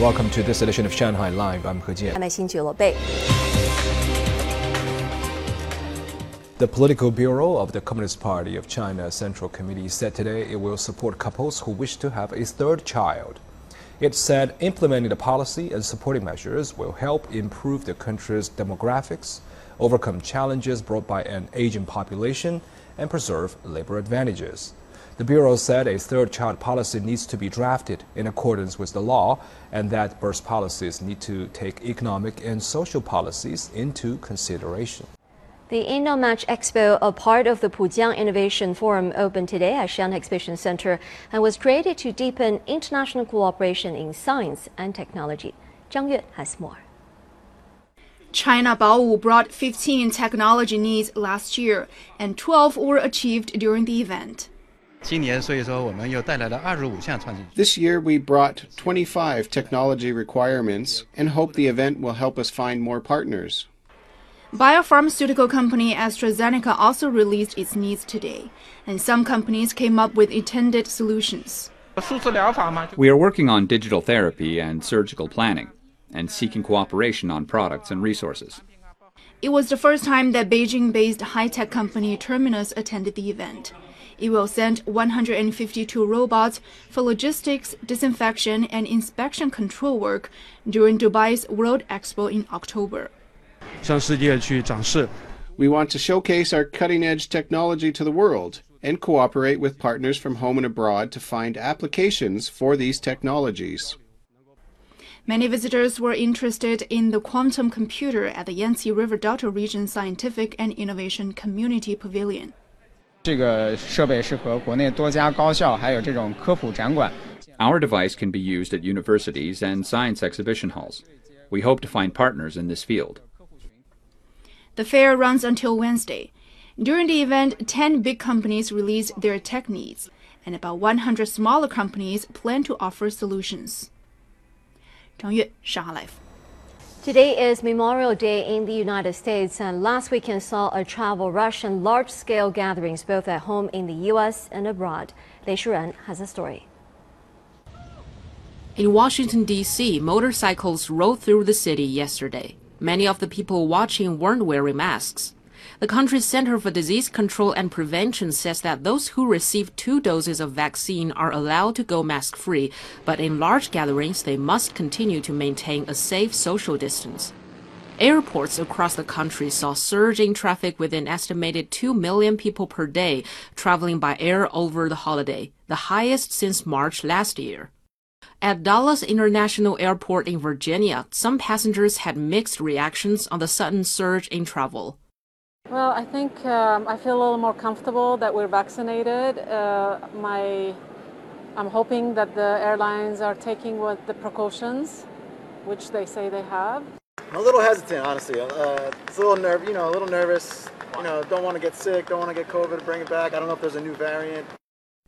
Welcome to this edition of Shanghai Live. I'm He Jian. I'm Xinjiu Bei. The Political Bureau of the Communist Party of China Central Committee said today it will support couples who wish to have a third child. It said implementing the policy and supporting measures will help improve the country's demographics, overcome challenges brought by an aging population, and preserve labor advantages. The Bureau said a third child policy needs to be drafted in accordance with the law and that birth policies need to take economic and social policies into consideration. The InnoMatch Expo, a part of the Pujiang Innovation Forum, opened today at Shanghai Exhibition Center and was created to deepen international cooperation in science and technology. Zhang Yue has more. China Baowu brought 15 technology needs last year, and 12 were achieved during the event. 今年，所以说我们又带来了二十五项创新。 This year we brought 25 technology requirements and hope the event will help us find more partners. Biopharmaceutical company AstraZeneca also released its needs today, and some companies came up with intended solutions. 数字疗法嘛， We are working on digital therapy and surgical planning, and seeking cooperation on products and resources. It was the first time that Beijing-based high-tech company Terminus attended the event. It will send 152 robots for logistics, disinfection, and inspection control work during Dubai's World Expo in October. We want to showcase our cutting edge technology to the world and cooperate with partners from home and abroad to find applications for these technologies. Many visitors were interested in the quantum computer at the Yangtze River Delta Region Scientific and Innovation Community Pavilion. 这个设备是和国内多家高校还有这种科普展馆 Our device can be used at universities and science exhibition halls. We hope to find partners in this field. The fair runs until Wednesday. During the event, 10 big companies released their tech needs, and about 100 smaller companies plan to offer solutions. 张悦，上海 Live。Today is Memorial Day in the United States, and last weekend saw a travel rush and large scale gatherings both at home in the U.S. and abroad. Lei Shuran has a story. In Washington, D.C., motorcycles rolled through the city yesterday. Many of the people watching weren't wearing masks. The country's Center for Disease Control and Prevention says that those who receive two doses of vaccine are allowed to go mask free, but in large gatherings, they must continue to maintain a safe social distance. Airports across the country saw surging traffic with an estimated 2 million people per day traveling by air over the holiday, the highest since March last year. At Dulles International Airport in Virginia, some passengers had mixed reactions on the sudden surge in travel. Well, I think um, I feel a little more comfortable that we're vaccinated. Uh, my, I'm hoping that the airlines are taking what the precautions, which they say they have. I'm a little hesitant, honestly. Uh, it's a little nerve, you know, a little nervous. You know, don't want to get sick, don't want to get COVID, bring it back. I don't know if there's a new variant.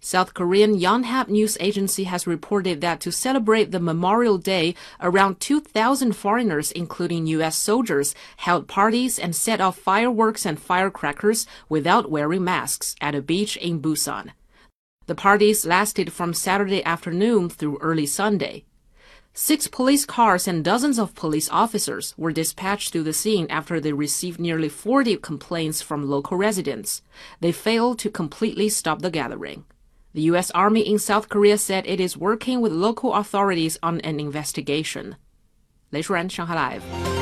South Korean Yonhap News Agency has reported that to celebrate the Memorial Day, around 2,000 foreigners, including U.S. soldiers, held parties and set off fireworks and firecrackers without wearing masks at a beach in Busan. The parties lasted from Saturday afternoon through early Sunday. Six police cars and dozens of police officers were dispatched to the scene after they received nearly 40 complaints from local residents. They failed to completely stop the gathering. The U.S. Army in South Korea said it is working with local authorities on an investigation. 雷舒然，上海 Live。